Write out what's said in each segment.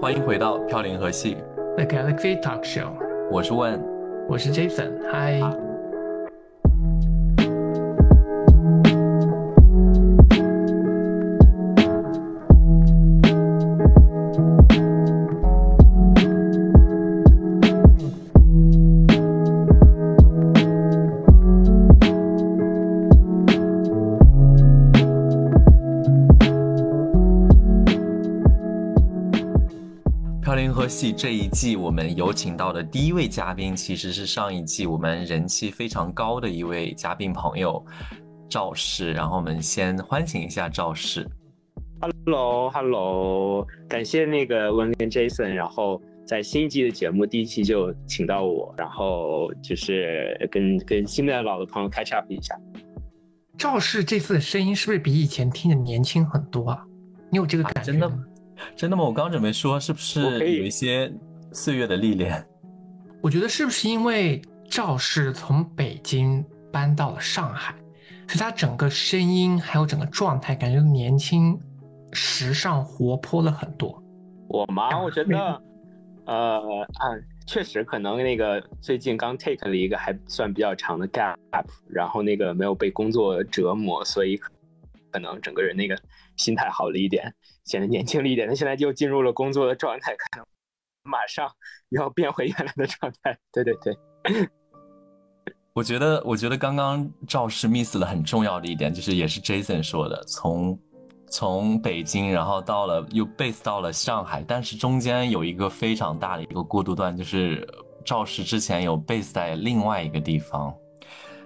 欢迎回到《飘零河系》The Galaxy Talk Show，我是问，我是 Jason，嗨。戏这一季我们有请到的第一位嘉宾，其实是上一季我们人气非常高的一位嘉宾朋友赵氏。然后我们先欢迎一下赵氏。Hello，Hello，感谢那个温跟 Jason，然后在新一季的节目第一期就请到我，然后就是跟跟新的老的朋友 catch up 一下。赵氏这次的声音是不是比以前听着年轻很多啊？你有这个感觉吗？真的吗？我刚准备说，是不是有一些岁月的历练？我觉得是不是因为赵氏从北京搬到了上海，所以他整个声音还有整个状态感觉年轻、时尚、活泼了很多。我吗？我觉得，呃啊，确实可能那个最近刚 take 了一个还算比较长的 gap，然后那个没有被工作折磨，所以可能整个人那个心态好了一点。显得年轻了一点，他现在又进入了工作的状态，可能马上要变回原来的状态。对对对，我觉得，我觉得刚刚赵氏 miss 了很重要的一点，就是也是 Jason 说的，从从北京，然后到了又 base 到了上海，但是中间有一个非常大的一个过渡段，就是赵氏之前有 base 在另外一个地方。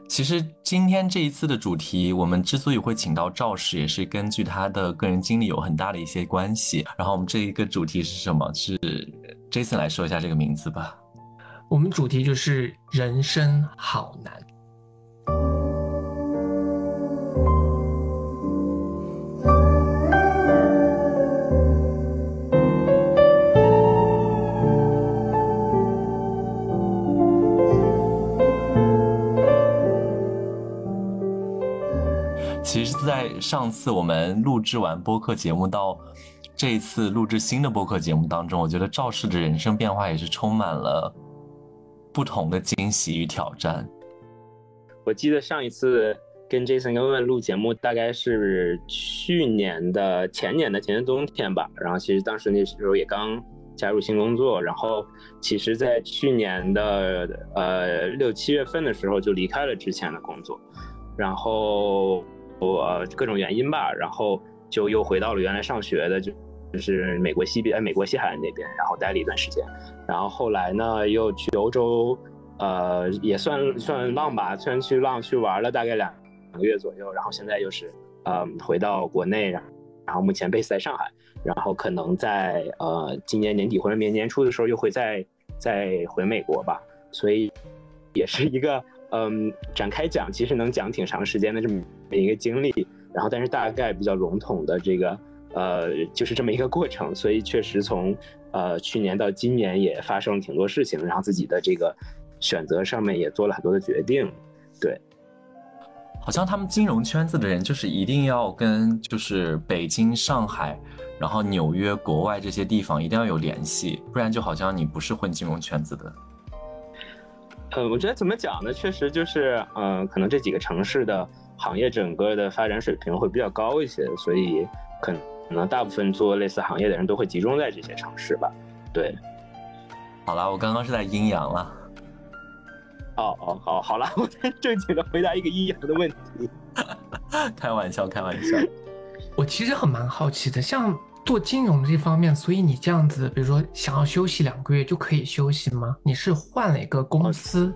其实今天这一次的主题，我们之所以会请到赵氏，也是根据他的个人经历有很大的一些关系。然后我们这一个主题是什么？是 Jason 来说一下这个名字吧。我们主题就是人生好难。其实在上次我们录制完播客节目到这一次录制新的播客节目当中，我觉得赵氏的人生变化也是充满了不同的惊喜与挑战。我记得上一次跟 Jason 跟问录节目，大概是去年的前年的前年冬天吧。然后其实当时那时候也刚加入新工作，然后其实在去年的呃六七月份的时候就离开了之前的工作，然后。我各种原因吧，然后就又回到了原来上学的，就就是美国西边，美国西海岸那边，然后待了一段时间，然后后来呢又去欧洲，呃，也算算浪吧，虽然去浪去玩了大概两两个月左右，然后现在又是呃回到国内，然然后目前 base 在上海，然后可能在呃今年年底或者明年年初的时候又会再再回美国吧，所以也是一个。嗯，展开讲其实能讲挺长时间的这么一个经历，然后但是大概比较笼统的这个，呃，就是这么一个过程。所以确实从呃去年到今年也发生了挺多事情，然后自己的这个选择上面也做了很多的决定。对，好像他们金融圈子的人就是一定要跟就是北京、上海，然后纽约、国外这些地方一定要有联系，不然就好像你不是混金融圈子的。呃，我觉得怎么讲呢？确实就是，嗯，可能这几个城市的行业整个的发展水平会比较高一些，所以可能大部分做类似行业的人都会集中在这些城市吧。对，好了，我刚刚是在阴阳了。哦哦，好，好了，我在正经的回答一个阴阳的问题。开玩笑，开玩笑。我其实很蛮好奇的，像。做金融这方面，所以你这样子，比如说想要休息两个月就可以休息吗？你是换了一个公司？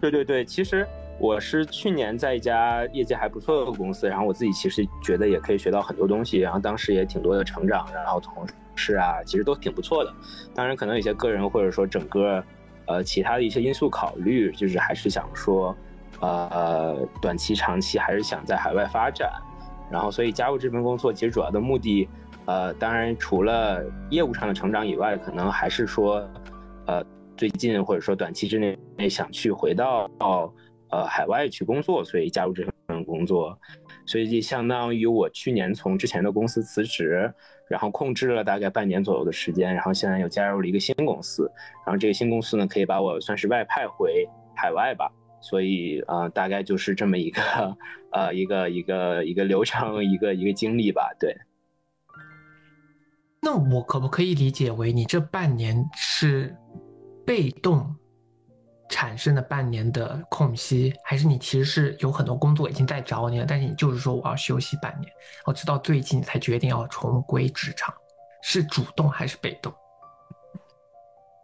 对对对，其实我是去年在一家业绩还不错的公司，然后我自己其实觉得也可以学到很多东西，然后当时也挺多的成长，然后同事啊，其实都挺不错的。当然，可能有些个人或者说整个呃其他的一些因素考虑，就是还是想说，呃，短期、长期还是想在海外发展，然后所以加入这份工作，其实主要的目的。呃，当然，除了业务上的成长以外，可能还是说，呃，最近或者说短期之内想去回到呃海外去工作，所以加入这份工作。所以就相当于我去年从之前的公司辞职，然后控制了大概半年左右的时间，然后现在又加入了一个新公司，然后这个新公司呢可以把我算是外派回海外吧。所以呃大概就是这么一个呃一个一个一个流程，一个一个经历吧。对。那我可不可以理解为你这半年是被动？产生的半年的空隙，还是你其实是有很多工作已经在找你了，但是你就是说我要休息半年，我直到最近才决定要重归职场，是主动还是被动？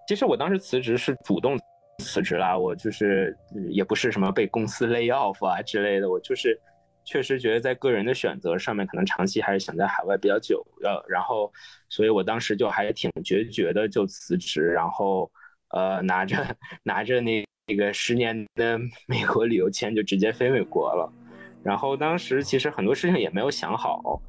其实我当时辞职是主动辞职啦，我就是也不是什么被公司 lay off 啊之类的，我就是确实觉得在个人的选择上面，可能长期还是想在海外比较久，呃，然后所以我当时就还挺决绝的就辞职，然后。呃，拿着拿着那那个十年的美国旅游签就直接飞美国了，然后当时其实很多事情也没有想好，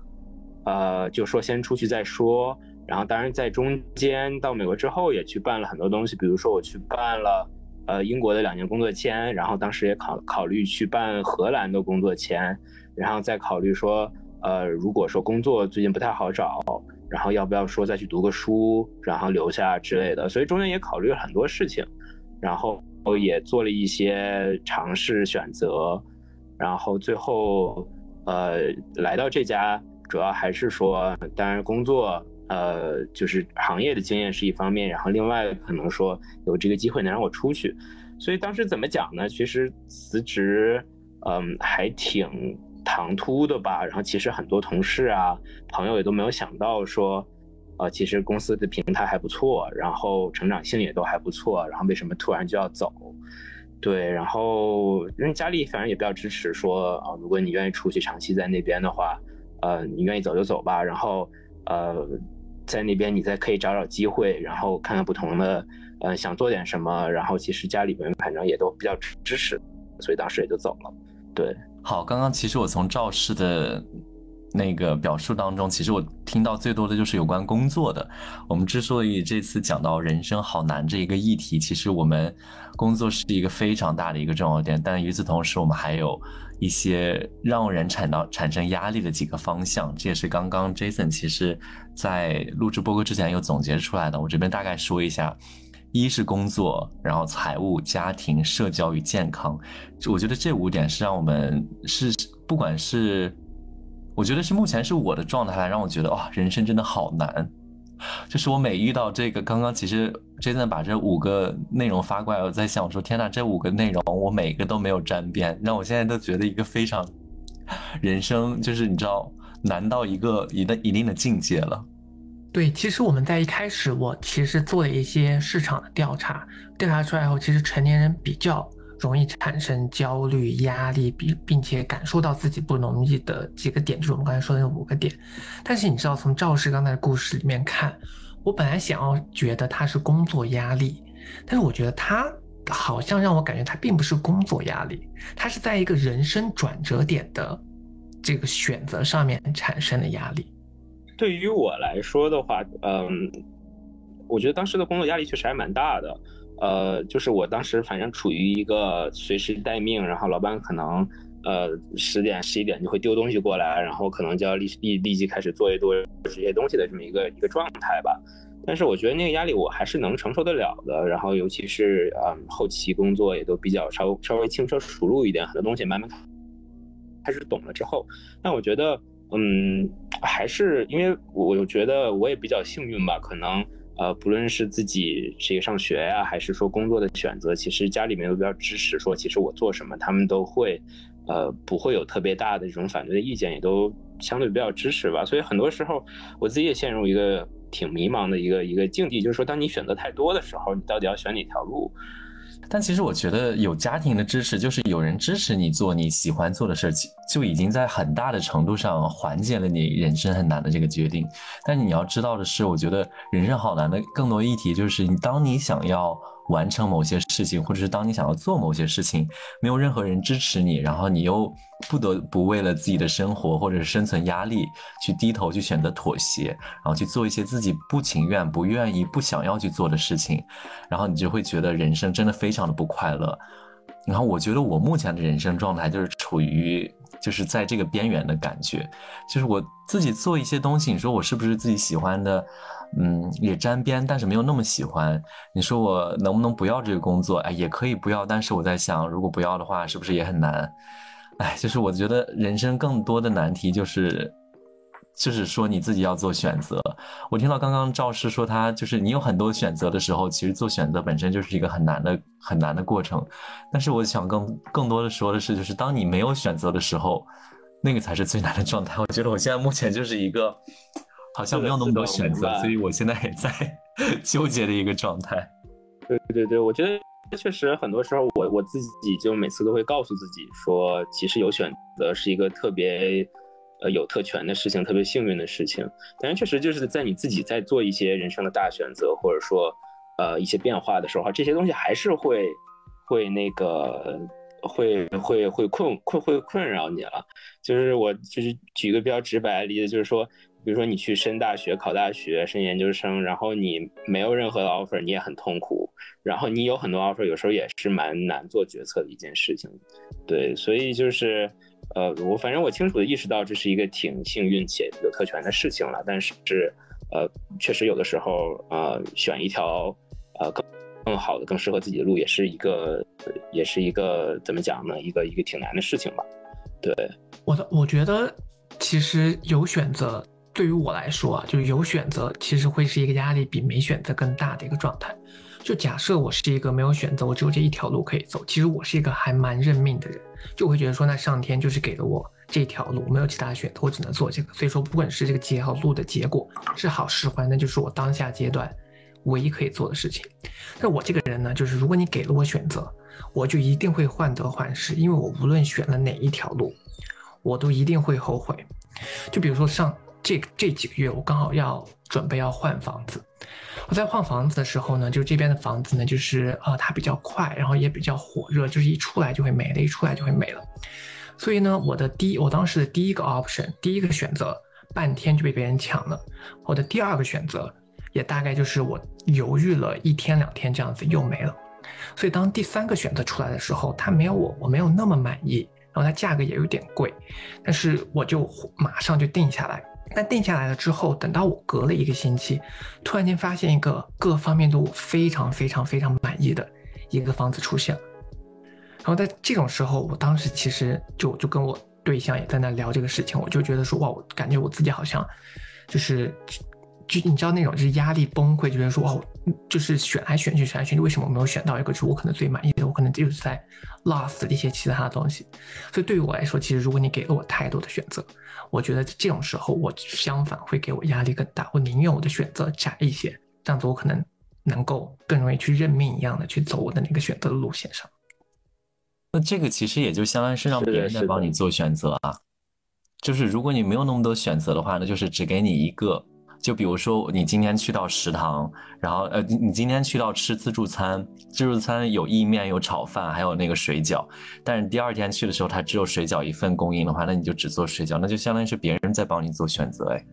呃，就说先出去再说。然后当然在中间到美国之后也去办了很多东西，比如说我去办了呃英国的两年工作签，然后当时也考考虑去办荷兰的工作签，然后再考虑说呃如果说工作最近不太好找。然后要不要说再去读个书，然后留下之类的，所以中间也考虑了很多事情，然后也做了一些尝试选择，然后最后呃来到这家，主要还是说，当然工作呃就是行业的经验是一方面，然后另外可能说有这个机会能让我出去，所以当时怎么讲呢？其实辞职嗯还挺。唐突的吧，然后其实很多同事啊、朋友也都没有想到说，呃，其实公司的平台还不错，然后成长性也都还不错，然后为什么突然就要走？对，然后因为家里反正也比较支持，说啊，如果你愿意出去长期在那边的话，呃，你愿意走就走吧，然后呃，在那边你再可以找找机会，然后看看不同的，呃，想做点什么，然后其实家里边反正也都比较支持，所以当时也就走了，对。好，刚刚其实我从赵氏的那个表述当中，其实我听到最多的就是有关工作的。我们之所以这次讲到人生好难这一个议题，其实我们工作是一个非常大的一个重要点，但与此同时，我们还有一些让人产到产生压力的几个方向。这也是刚刚 Jason 其实在录制播客之前又总结出来的。我这边大概说一下。一是工作，然后财务、家庭、社交与健康，我觉得这五点是让我们是不管是，我觉得是目前是我的状态，让我觉得哇，人生真的好难。就是我每遇到这个，刚刚其实 Jason 把这五个内容发过来，我在想，我说天呐，这五个内容我每个都没有沾边，让我现在都觉得一个非常人生就是你知道难到一个一的一定的境界了。对，其实我们在一开始，我其实做了一些市场的调查，调查出来后，其实成年人比较容易产生焦虑、压力，并并且感受到自己不容易的几个点，就是我们刚才说的那五个点。但是你知道，从赵氏刚才的故事里面看，我本来想要觉得他是工作压力，但是我觉得他好像让我感觉他并不是工作压力，他是在一个人生转折点的这个选择上面产生的压力。对于我来说的话，嗯，我觉得当时的工作压力确实还蛮大的。呃，就是我当时反正处于一个随时待命，然后老板可能呃十点十一点就会丢东西过来，然后可能就要立立立即开始做一做这些东西的这么一个一个状态吧。但是我觉得那个压力我还是能承受得了的。然后尤其是嗯后期工作也都比较稍稍微轻车熟路一点，很多东西慢慢开始懂了之后，但我觉得。嗯，还是因为我觉得我也比较幸运吧，可能呃，不论是自己这个上学呀，还是说工作的选择，其实家里面都比较支持，说其实我做什么，他们都会呃不会有特别大的这种反对的意见，也都相对比较支持吧。所以很多时候我自己也陷入一个挺迷茫的一个一个境地，就是说当你选择太多的时候，你到底要选哪条路？但其实我觉得有家庭的支持，就是有人支持你做你喜欢做的事情，就已经在很大的程度上缓解了你人生很难的这个决定。但你要知道的是，我觉得人生好难的更多议题就是，你当你想要完成某些事情，或者是当你想要做某些事情，没有任何人支持你，然后你又不得不为了自己的生活或者是生存压力去低头去选择妥协，然后去做一些自己不情愿、不愿意、不想要去做的事情，然后你就会觉得人生真的非常的不快乐。然后我觉得我目前的人生状态就是处于就是在这个边缘的感觉，就是我自己做一些东西，你说我是不是自己喜欢的？嗯，也沾边，但是没有那么喜欢。你说我能不能不要这个工作？哎，也可以不要，但是我在想，如果不要的话，是不是也很难？哎，就是我觉得人生更多的难题就是，就是说你自己要做选择。我听到刚刚赵师说他就是你有很多选择的时候，其实做选择本身就是一个很难的很难的过程。但是我想更更多的说的是，就是当你没有选择的时候，那个才是最难的状态。我觉得我现在目前就是一个。好像没有那么多选择，所以我现在也在 纠结的一个状态。对对对，我觉得确实很多时候，我我自己就每次都会告诉自己说，其实有选择是一个特别呃有特权的事情，特别幸运的事情。但是确实就是在你自己在做一些人生的大选择，或者说呃一些变化的时候，这些东西还是会会那个会会会困困会困扰你了。就是我就是举一个比较直白的例子，就是说。比如说你去升大学、考大学、升研究生，然后你没有任何的 offer，你也很痛苦。然后你有很多 offer，有时候也是蛮难做决策的一件事情。对，所以就是，呃，我反正我清楚的意识到这是一个挺幸运且有特权的事情了。但是，呃，确实有的时候，呃，选一条，呃，更更好的、更适合自己的路，也是一个，也是一个怎么讲呢？一个一个挺难的事情吧。对，我的我觉得其实有选择。对于我来说啊，就是有选择，其实会是一个压力比没选择更大的一个状态。就假设我是一个没有选择，我只有这一条路可以走，其实我是一个还蛮认命的人，就会觉得说，那上天就是给了我这条路，没有其他选择，我只能做这个。所以说，不管是这个结条路的结果是好是坏，那就是我当下阶段唯一可以做的事情。那我这个人呢，就是如果你给了我选择，我就一定会患得患失，因为我无论选了哪一条路，我都一定会后悔。就比如说上。这这几个月，我刚好要准备要换房子。我在换房子的时候呢，就这边的房子呢，就是呃，它比较快，然后也比较火热，就是一出来就会没了，一出来就会没了。所以呢，我的第我当时的第一个 option，第一个选择，半天就被别人抢了。我的第二个选择，也大概就是我犹豫了一天两天这样子又没了。所以当第三个选择出来的时候，它没有我，我没有那么满意，然后它价格也有点贵，但是我就马上就定下来。但定下来了之后，等到我隔了一个星期，突然间发现一个各方面都非常非常非常满意的一个房子出现了。然后在这种时候，我当时其实就就跟我对象也在那聊这个事情，我就觉得说哇，我感觉我自己好像就是。就你知道那种就是压力崩溃，就觉得说哦，就是选来选去选来选去，为什么我没有选到一个就是我可能最满意的？我可能就是在 lost 一些其他的东西。所以对于我来说，其实如果你给了我太多的选择，我觉得这种时候我相反会给我压力更大。我宁愿我的选择窄一些，这样子我可能能够更容易去认命一样的去走我的那个选择的路线上。那这个其实也就相当于是让别人在帮你做选择啊。就是如果你没有那么多选择的话，那就是只给你一个。就比如说，你今天去到食堂，然后呃，你今天去到吃自助餐，自助餐有意面、有炒饭，还有那个水饺。但是第二天去的时候，它只有水饺一份供应的话，那你就只做水饺，那就相当于是别人在帮你做选择，哎。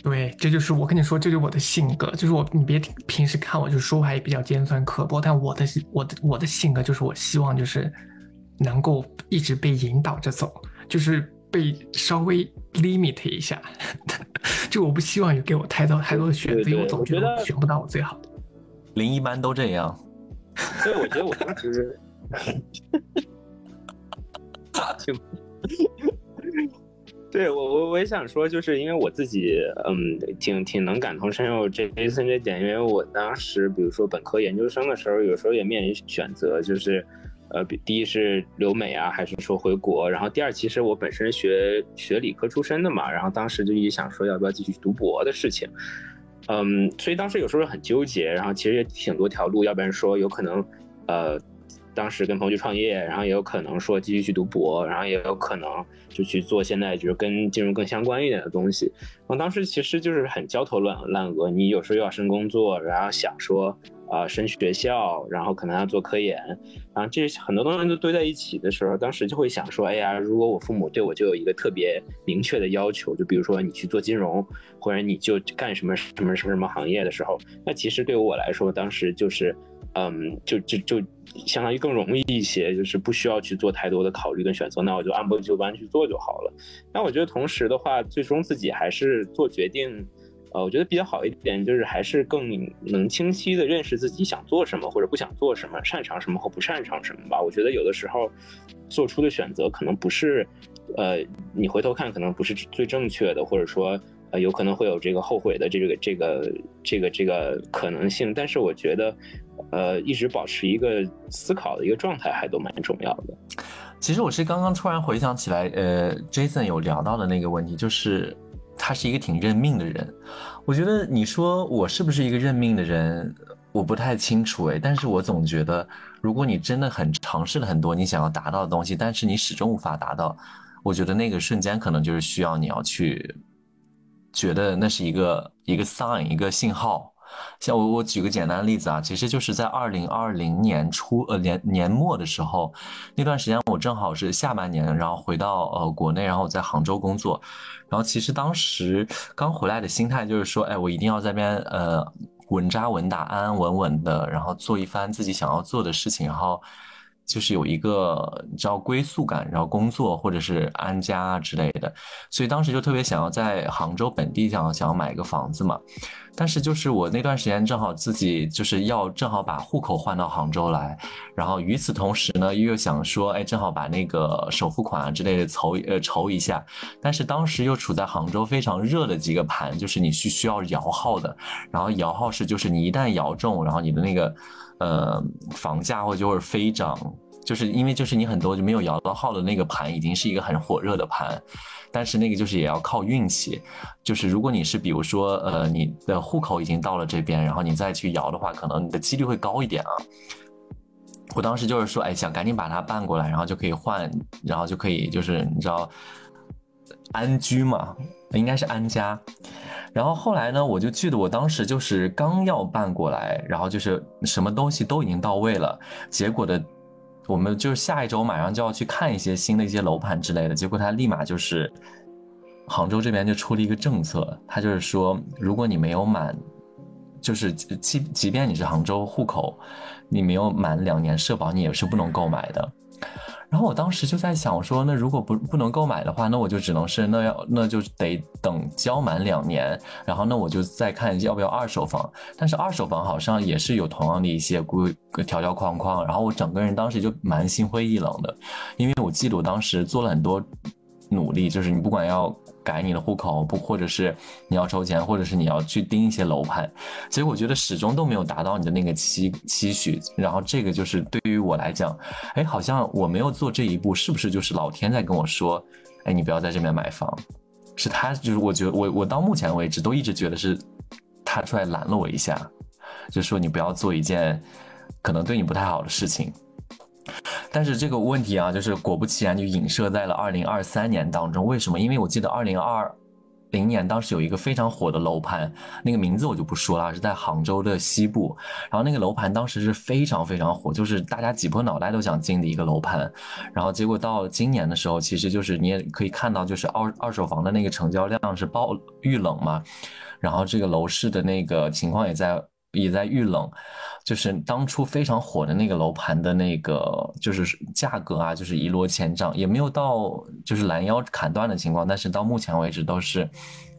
对，这就是我跟你说，这就是我的性格，就是我，你别平时看我就说话也比较尖酸刻薄，但我的我的我的性格就是我希望就是能够一直被引导着走，就是。被稍微 limit 一下，就我不希望有给我太多太多的选择，因为我总觉得选不到我最好的。零一般都这样。所以，我觉得我当时，对我我我也想说，就是因为我自己，嗯，挺挺能感同身受这 Jason 这点，因为我当时比如说本科研究生的时候，有时候也面临选择，就是。呃，第一是留美啊，还是说回国？然后第二，其实我本身学学理科出身的嘛，然后当时就一直想说要不要继续读博的事情。嗯，所以当时有时候很纠结，然后其实也挺多条路，要不然说有可能，呃，当时跟朋友去创业，然后也有可能说继续去读博，然后也有可能就去做现在就是跟金融更相关一点的东西。然后当时其实就是很焦头烂烂额，你有时候又要升工作，然后想说啊升学校，然后可能要做科研，然后这很多东西都堆在一起的时候，当时就会想说，哎呀，如果我父母对我就有一个特别明确的要求，就比如说你去做金融，或者你就干什么什么什么什么行业的时候，那其实对于我来说，当时就是。嗯，就就就相当于更容易一些，就是不需要去做太多的考虑跟选择，那我就按部就班去做就好了。那我觉得同时的话，最终自己还是做决定，呃，我觉得比较好一点，就是还是更能清晰的认识自己想做什么或者不想做什么，擅长什么和不擅长什么吧。我觉得有的时候做出的选择可能不是，呃，你回头看可能不是最正确的，或者说。呃，有可能会有这个后悔的这个这个这个这个可能性，但是我觉得，呃，一直保持一个思考的一个状态还都蛮重要的。其实我是刚刚突然回想起来，呃，Jason 有聊到的那个问题，就是他是一个挺认命的人。我觉得你说我是不是一个认命的人，我不太清楚诶，但是我总觉得，如果你真的很尝试了很多你想要达到的东西，但是你始终无法达到，我觉得那个瞬间可能就是需要你要去。觉得那是一个一个 sign 一个信号，像我我举个简单的例子啊，其实就是在二零二零年初呃年年末的时候，那段时间我正好是下半年，然后回到呃国内，然后我在杭州工作，然后其实当时刚回来的心态就是说，哎，我一定要在边呃稳扎稳打，安安稳稳的，然后做一番自己想要做的事情，然后。就是有一个你知道归宿感，然后工作或者是安家之类的，所以当时就特别想要在杭州本地想想要买一个房子嘛。但是就是我那段时间正好自己就是要正好把户口换到杭州来，然后与此同时呢又想说，哎，正好把那个首付款啊之类的筹呃筹一下。但是当时又处在杭州非常热的几个盘，就是你需需要摇号的，然后摇号是就是你一旦摇中，然后你的那个。呃，房价或者就是飞涨，就是因为就是你很多就没有摇到号的那个盘，已经是一个很火热的盘，但是那个就是也要靠运气，就是如果你是比如说呃你的户口已经到了这边，然后你再去摇的话，可能你的几率会高一点啊。我当时就是说，哎，想赶紧把它办过来，然后就可以换，然后就可以就是你知道安居嘛，应该是安家。然后后来呢，我就记得我当时就是刚要办过来，然后就是什么东西都已经到位了，结果的，我们就是下一周马上就要去看一些新的一些楼盘之类的，结果他立马就是，杭州这边就出了一个政策，他就是说，如果你没有满，就是即即便你是杭州户口，你没有满两年社保，你也是不能购买的。然后我当时就在想，我说那如果不不能购买的话，那我就只能是那要那就得等交满两年，然后那我就再看要不要二手房。但是二手房好像也是有同样的一些规条条框框，然后我整个人当时就蛮心灰意冷的，因为我记得我当时做了很多努力，就是你不管要。改你的户口不，或者是你要筹钱，或者是你要去盯一些楼盘，所以我觉得始终都没有达到你的那个期期许。然后这个就是对于我来讲，哎，好像我没有做这一步，是不是就是老天在跟我说，哎，你不要在这边买房？是他，就是我觉得我我到目前为止都一直觉得是他出来拦了我一下，就说你不要做一件可能对你不太好的事情。但是这个问题啊，就是果不其然就影射在了二零二三年当中。为什么？因为我记得二零二零年当时有一个非常火的楼盘，那个名字我就不说了，是在杭州的西部。然后那个楼盘当时是非常非常火，就是大家挤破脑袋都想进的一个楼盘。然后结果到今年的时候，其实就是你也可以看到，就是二二手房的那个成交量是爆遇冷嘛，然后这个楼市的那个情况也在。也在遇冷，就是当初非常火的那个楼盘的那个，就是价格啊，就是一落千丈，也没有到就是拦腰砍断的情况，但是到目前为止都是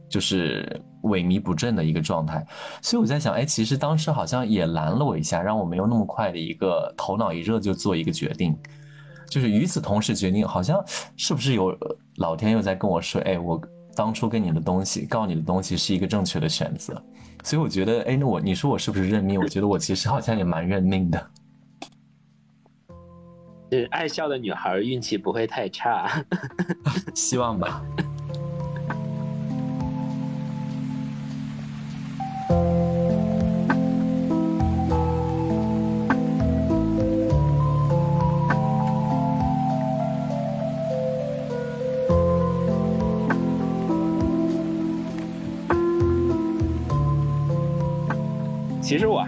就是萎靡不振的一个状态。所以我在想，哎，其实当时好像也拦了我一下，让我没有那么快的一个头脑一热就做一个决定。就是与此同时决定，好像是不是有老天又在跟我说，哎，我当初跟你的东西，告你的东西是一个正确的选择。所以我觉得，哎，那我你说我是不是认命？我觉得我其实好像也蛮认命的。是爱笑的女孩运气不会太差，希望吧。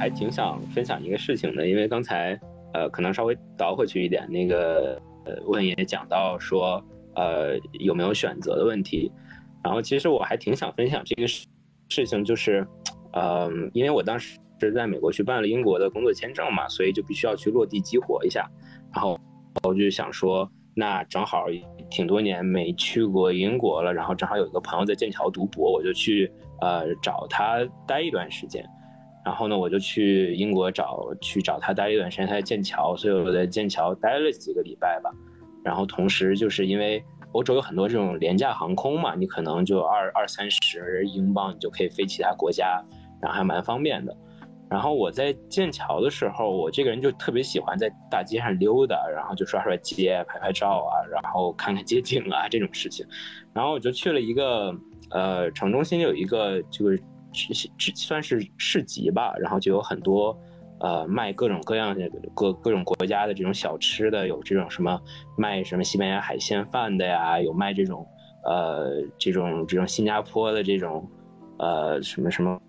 还挺想分享一个事情的，因为刚才呃，可能稍微倒回去一点，那个呃，问也讲到说，呃，有没有选择的问题。然后其实我还挺想分享这个事事情，就是，呃，因为我当时是在美国去办了英国的工作签证嘛，所以就必须要去落地激活一下。然后我就想说，那正好挺多年没去过英国了，然后正好有一个朋友在剑桥读博，我就去呃找他待一段时间。然后呢，我就去英国找去找他待一段时间，他在剑桥，所以我在剑桥待了几个礼拜吧。然后同时就是因为欧洲有很多这种廉价航空嘛，你可能就二二三十英镑，你就可以飞其他国家，然后还蛮方便的。然后我在剑桥的时候，我这个人就特别喜欢在大街上溜达，然后就刷刷街、拍拍照啊，然后看看街景啊这种事情。然后我就去了一个呃城中心有一个就是。是算是市集吧，然后就有很多，呃，卖各种各样的各各种国家的这种小吃的，有这种什么卖什么西班牙海鲜饭的呀，有卖这种呃这种这种新加坡的这种呃什么什么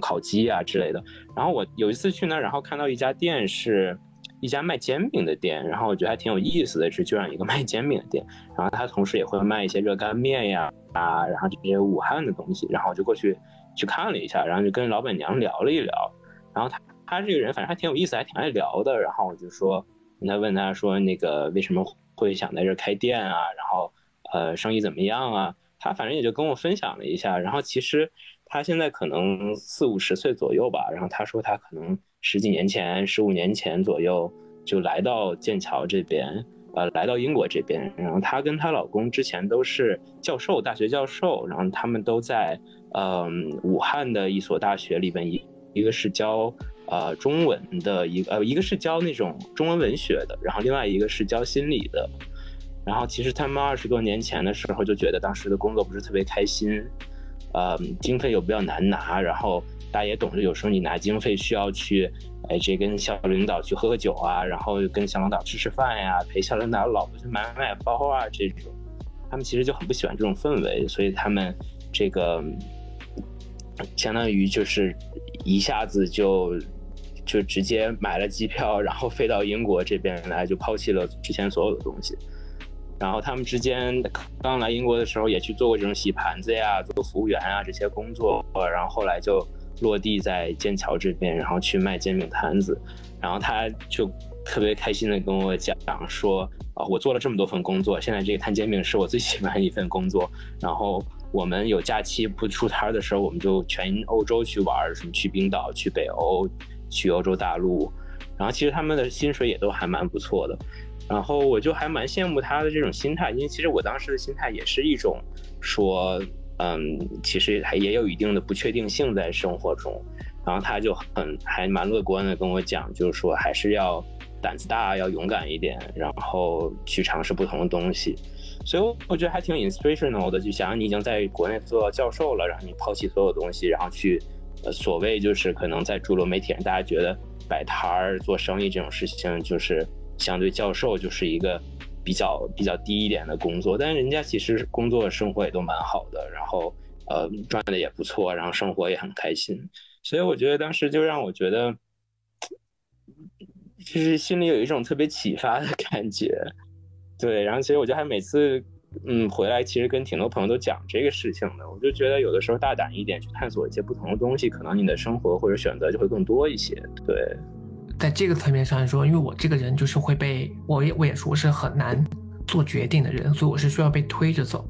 烤鸡啊之类的。然后我有一次去那儿，然后看到一家店是一家卖煎饼的店，然后我觉得还挺有意思的，是就让一个卖煎饼的店，然后他同时也会卖一些热干面呀啊，然后这些武汉的东西，然后我就过去。去看了一下，然后就跟老板娘聊了一聊，然后他他这个人反正还挺有意思，还挺爱聊的。然后我就说，他问他说那个为什么会想在这开店啊？然后呃生意怎么样啊？他反正也就跟我分享了一下。然后其实他现在可能四五十岁左右吧。然后他说他可能十几年前、十五年前左右就来到剑桥这边，呃来到英国这边。然后她跟她老公之前都是教授，大学教授。然后他们都在。嗯，武汉的一所大学里边，一一个是教呃中文的，一呃一个是教那种中文文学的，然后另外一个是教心理的。然后其实他们二十多年前的时候就觉得当时的工作不是特别开心，呃，经费又比较难拿，然后大家也懂得，有时候你拿经费需要去，哎，这跟校领导去喝喝酒啊，然后跟校领导吃吃饭呀，陪校领导老婆去买买包啊这种，他们其实就很不喜欢这种氛围，所以他们这个。相当于就是一下子就就直接买了机票，然后飞到英国这边来，就抛弃了之前所有的东西。然后他们之间刚来英国的时候也去做过这种洗盘子呀、做服务员啊这些工作，然后后来就落地在剑桥这边，然后去卖煎饼摊子。然后他就特别开心的跟我讲说：“啊，我做了这么多份工作，现在这个摊煎饼是我最喜欢的一份工作。”然后。我们有假期不出摊的时候，我们就全欧洲去玩，什么去冰岛、去北欧、去欧洲大陆。然后其实他们的薪水也都还蛮不错的。然后我就还蛮羡慕他的这种心态，因为其实我当时的心态也是一种说，嗯，其实还也有一定的不确定性在生活中。然后他就很还蛮乐观的跟我讲，就是说还是要胆子大，要勇敢一点，然后去尝试不同的东西。所以我觉得还挺 inspirational 的，就想你已经在国内做教授了，然后你抛弃所有东西，然后去，呃，所谓就是可能在主流媒体上，大家觉得摆摊儿做生意这种事情，就是相对教授就是一个比较比较低一点的工作，但是人家其实工作生活也都蛮好的，然后呃赚的也不错，然后生活也很开心，所以我觉得当时就让我觉得，就是心里有一种特别启发的感觉。对，然后其实我觉得还每次，嗯，回来其实跟挺多朋友都讲这个事情的。我就觉得有的时候大胆一点去探索一些不同的东西，可能你的生活或者选择就会更多一些。对，在这个层面上来说，因为我这个人就是会被我也我也说是很难做决定的人，所以我是需要被推着走。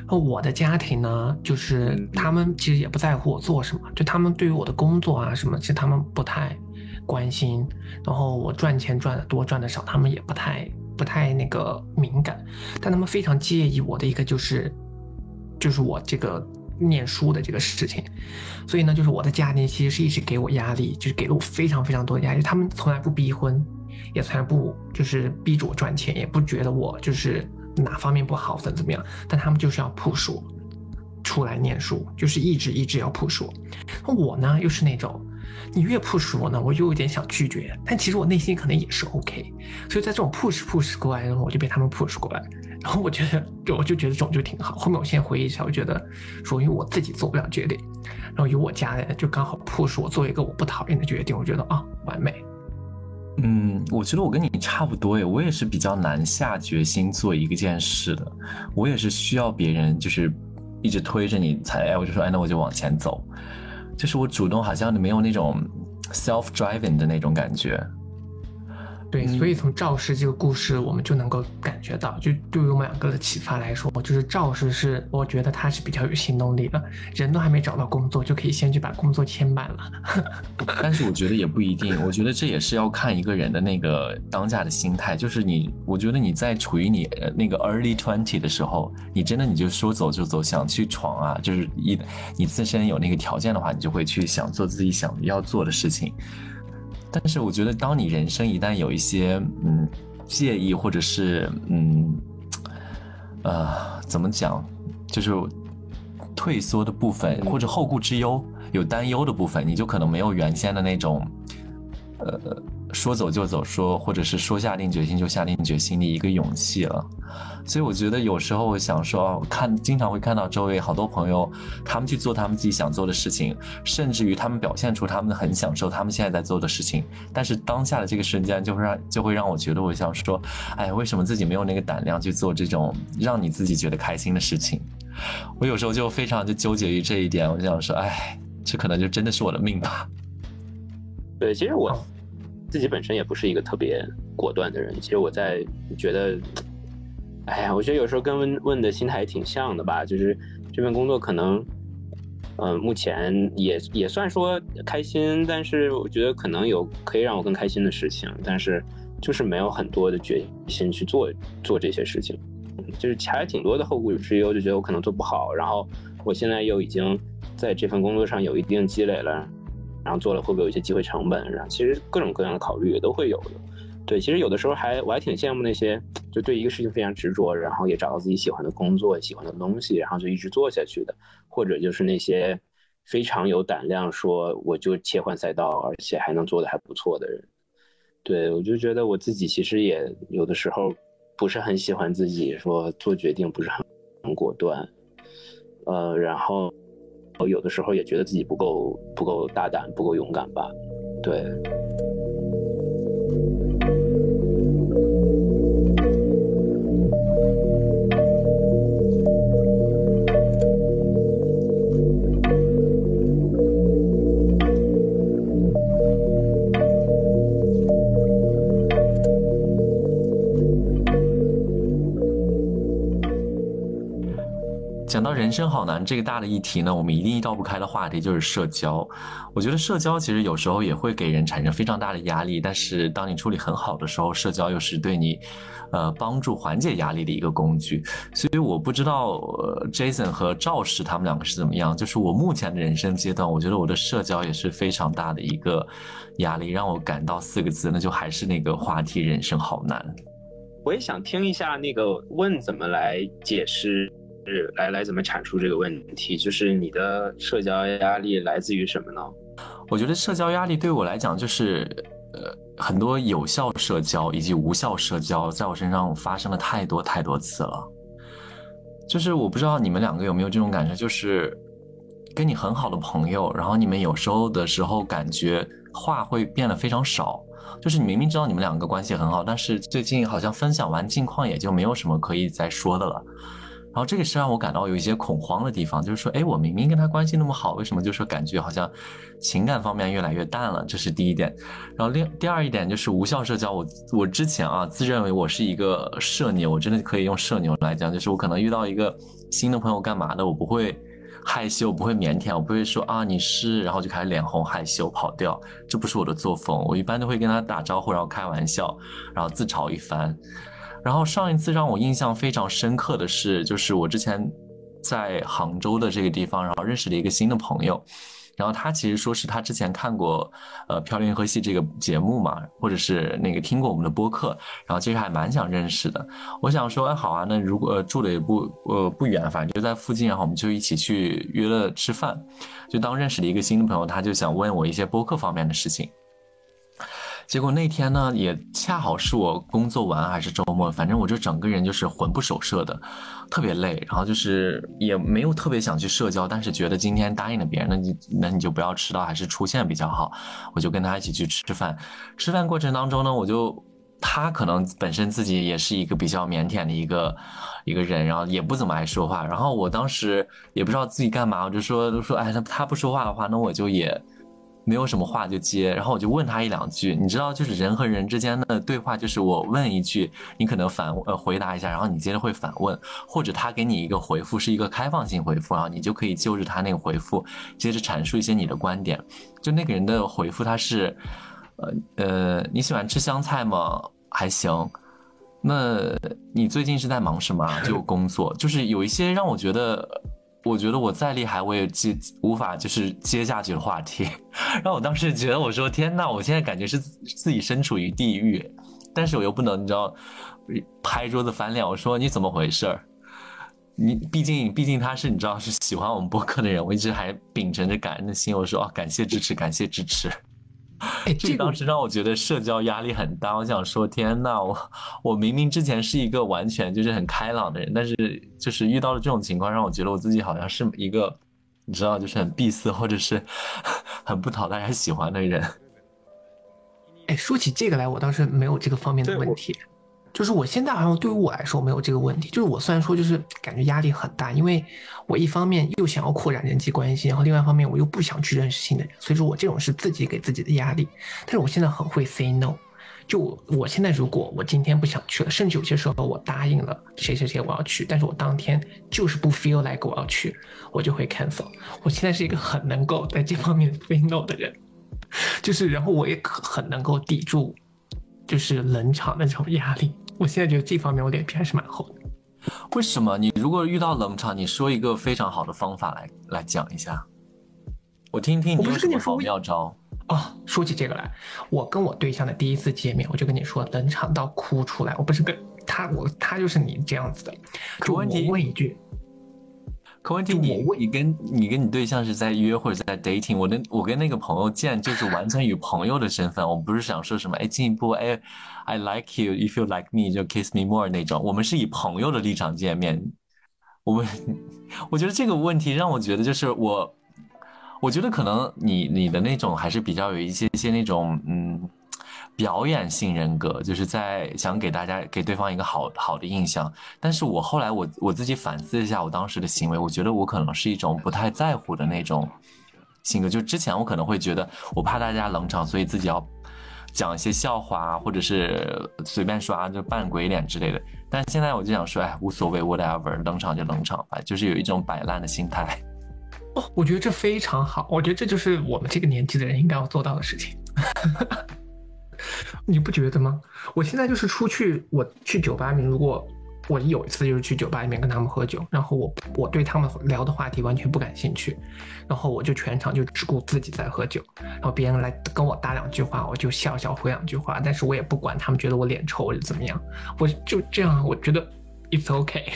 然后我的家庭呢，就是他们其实也不在乎我做什么，就他们对于我的工作啊什么，其实他们不太关心。然后我赚钱赚的多赚的少，他们也不太。不太那个敏感，但他们非常介意我的一个就是，就是我这个念书的这个事情，所以呢，就是我的家庭其实是一直给我压力，就是给了我非常非常多的压力。他们从来不逼婚，也从来不就是逼着我赚钱，也不觉得我就是哪方面不好怎怎么样，但他们就是要 push 我出来念书，就是一直一直要 push 我。那我呢，又是那种。你越 push 我呢，我就有点想拒绝，但其实我内心可能也是 OK，所以在这种 push push 过来，然后我就被他们 push 过来，然后我觉得，就我就觉得这种就挺好。后面我现在回忆一下，我觉得说，因为我自己做不了决定，然后有我家人就刚好 push 我做一个我不讨厌的决定，我觉得啊，完美。嗯，我觉得我跟你差不多诶，我也是比较难下决心做一个件事的，我也是需要别人就是一直推着你才，哎，我就说，哎，那我就往前走，就是我主动好像没有那种 self driving 的那种感觉。对，所以从赵氏这个故事，我们就能够感觉到，就对于我们两个的启发来说，就是赵氏是，我觉得他是比较有行动力的，人都还没找到工作，就可以先去把工作签满了。但是我觉得也不一定，我觉得这也是要看一个人的那个当下的心态，就是你，我觉得你在处于你那个 early twenty 的时候，你真的你就说走就走，想去闯啊，就是一你自身有那个条件的话，你就会去想做自己想要做的事情。但是我觉得，当你人生一旦有一些嗯介意，或者是嗯呃怎么讲，就是退缩的部分，或者后顾之忧、有担忧的部分，你就可能没有原先的那种呃说走就走，说或者是说下定决心就下定决心的一个勇气了。所以我觉得有时候我想说，看经常会看到周围好多朋友，他们去做他们自己想做的事情，甚至于他们表现出他们很享受他们现在在做的事情。但是当下的这个瞬间，就会让就会让我觉得，我想说，哎，为什么自己没有那个胆量去做这种让你自己觉得开心的事情？我有时候就非常就纠结于这一点，我就想说，哎，这可能就真的是我的命吧。对，其实我自己本身也不是一个特别果断的人。其实我在觉得。哎呀，我觉得有时候跟问问的心态也挺像的吧，就是这份工作可能，嗯，目前也也算说开心，但是我觉得可能有可以让我更开心的事情，但是就是没有很多的决心去做做这些事情，就是还挺多的后顾之忧，就觉得我可能做不好，然后我现在又已经在这份工作上有一定积累了，然后做了会不会有一些机会成本，然后其实各种各样的考虑也都会有的。对，其实有的时候还我还挺羡慕那些就对一个事情非常执着，然后也找到自己喜欢的工作、喜欢的东西，然后就一直做下去的，或者就是那些非常有胆量说我就切换赛道，而且还能做的还不错的人。对我就觉得我自己其实也有的时候不是很喜欢自己说做决定不是很很果断，呃，然后我有的时候也觉得自己不够不够大胆、不够勇敢吧。对。人生好难这个大的议题呢，我们一定绕不开的话题就是社交。我觉得社交其实有时候也会给人产生非常大的压力，但是当你处理很好的时候，社交又是对你，呃，帮助缓解压力的一个工具。所以我不知道呃 Jason 和赵氏他们两个是怎么样。就是我目前的人生阶段，我觉得我的社交也是非常大的一个压力，让我感到四个字，那就还是那个话题：人生好难。我也想听一下那个问怎么来解释。是来来怎么阐述这个问题？就是你的社交压力来自于什么呢？我觉得社交压力对我来讲，就是呃很多有效社交以及无效社交，在我身上发生了太多太多次了。就是我不知道你们两个有没有这种感受，就是跟你很好的朋友，然后你们有时候的时候感觉话会变得非常少。就是你明明知道你们两个关系很好，但是最近好像分享完近况，也就没有什么可以再说的了。然后这个是让我感到有一些恐慌的地方，就是说，哎，我明明跟他关系那么好，为什么就说感觉好像情感方面越来越淡了？这是第一点。然后另第二一点就是无效社交。我我之前啊自认为我是一个社牛，我真的可以用社牛来讲，就是我可能遇到一个新的朋友干嘛的，我不会害羞，不会腼腆，我不会说啊你是，然后就开始脸红害羞跑掉，这不是我的作风。我一般都会跟他打招呼，然后开玩笑，然后自嘲一番。然后上一次让我印象非常深刻的是，就是我之前在杭州的这个地方，然后认识了一个新的朋友，然后他其实说是他之前看过呃《漂流银河系》这个节目嘛，或者是那个听过我们的播客，然后其实还蛮想认识的。我想说，哎，好啊，那如果住的也不呃不远，反正就在附近，然后我们就一起去约了吃饭。就当认识了一个新的朋友，他就想问我一些播客方面的事情。结果那天呢，也恰好是我工作完还是周末，反正我就整个人就是魂不守舍的，特别累，然后就是也没有特别想去社交，但是觉得今天答应了别人，那你那你就不要迟到，还是出现比较好，我就跟他一起去吃饭。吃饭过程当中呢，我就他可能本身自己也是一个比较腼腆的一个一个人，然后也不怎么爱说话，然后我当时也不知道自己干嘛，我就说就说，哎，他他不说话的话，那我就也。没有什么话就接，然后我就问他一两句，你知道，就是人和人之间的对话，就是我问一句，你可能反呃回答一下，然后你接着会反问，或者他给你一个回复是一个开放性回复，然后你就可以就着他那个回复接着阐述一些你的观点。就那个人的回复他是，呃呃，你喜欢吃香菜吗？还行。那你最近是在忙什么？就工作，就是有一些让我觉得。我觉得我再厉害，我也接无法就是接下去的话题。然后我当时觉得，我说天呐，我现在感觉是自己身处于地狱，但是我又不能，你知道，拍桌子翻脸。我说你怎么回事儿？你毕竟毕竟他是你知道是喜欢我们播客的人，我一直还秉承着感恩的心。我说哦，感谢支持，感谢支持。哎，这当时让我觉得社交压力很大。我想说，天呐，我我明明之前是一个完全就是很开朗的人，但是就是遇到了这种情况，让我觉得我自己好像是一个，你知道，就是很闭塞或者是很不讨大家喜欢的人。哎，说起这个来，我倒是没有这个方面的问题。就是我现在好像对于我来说没有这个问题，就是我虽然说就是感觉压力很大，因为我一方面又想要扩展人际关系，然后另外一方面我又不想去认识新的人，所以说我这种是自己给自己的压力。但是我现在很会 say no，就我现在如果我今天不想去了，甚至有些时候我答应了谁谁谁我要去，但是我当天就是不 feel like 我要去，我就会 cancel。我现在是一个很能够在这方面 say no 的人，就是然后我也可很能够抵住。就是冷场那种压力，我现在觉得这方面我脸皮还是蛮厚的。为什么？你如果遇到冷场，你说一个非常好的方法来来讲一下，我听听你有什么好妙招。哦，说起这个来，我跟我对象的第一次见面，我就跟你说冷场到哭出来。我不是跟他，我他就是你这样子的。就我问一句。可问题，你你跟你跟你对象是在约或者在 dating？我跟我跟那个朋友见就是完全以朋友的身份，我不是想说什么哎进一步哎，I like you if you like me 就 kiss me more 那种，我们是以朋友的立场见面。我们我觉得这个问题让我觉得就是我，我觉得可能你你的那种还是比较有一些些那种嗯。表演性人格就是在想给大家给对方一个好好的印象，但是我后来我我自己反思一下我当时的行为，我觉得我可能是一种不太在乎的那种性格。就之前我可能会觉得我怕大家冷场，所以自己要讲一些笑话，或者是随便说就扮鬼脸之类的。但现在我就想说，哎，无所谓，whatever，冷场就冷场吧，就是有一种摆烂的心态。哦，我觉得这非常好，我觉得这就是我们这个年纪的人应该要做到的事情。你不觉得吗？我现在就是出去，我去酒吧里面，如果我有一次就是去酒吧里面跟他们喝酒，然后我我对他们聊的话题完全不感兴趣，然后我就全场就只顾自己在喝酒，然后别人来跟我搭两句话，我就笑笑回两句话，但是我也不管他们觉得我脸臭或者怎么样，我就这样，我觉得 it's okay，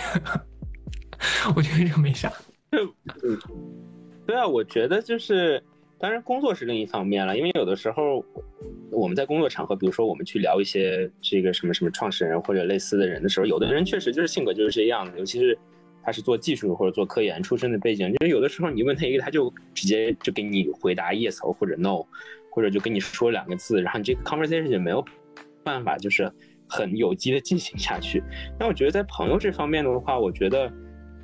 我觉得这没啥。对啊，我觉得就是。当然，工作是另一方面了，因为有的时候我们在工作场合，比如说我们去聊一些这个什么什么创始人或者类似的人的时候，有的人确实就是性格就是这样的，尤其是他是做技术或者做科研出身的背景，就是有的时候你问他一个，他就直接就给你回答 yes 或者 no，或者就跟你说两个字，然后你这个 conversation 就没有办法就是很有机的进行下去。那我觉得在朋友这方面的话，我觉得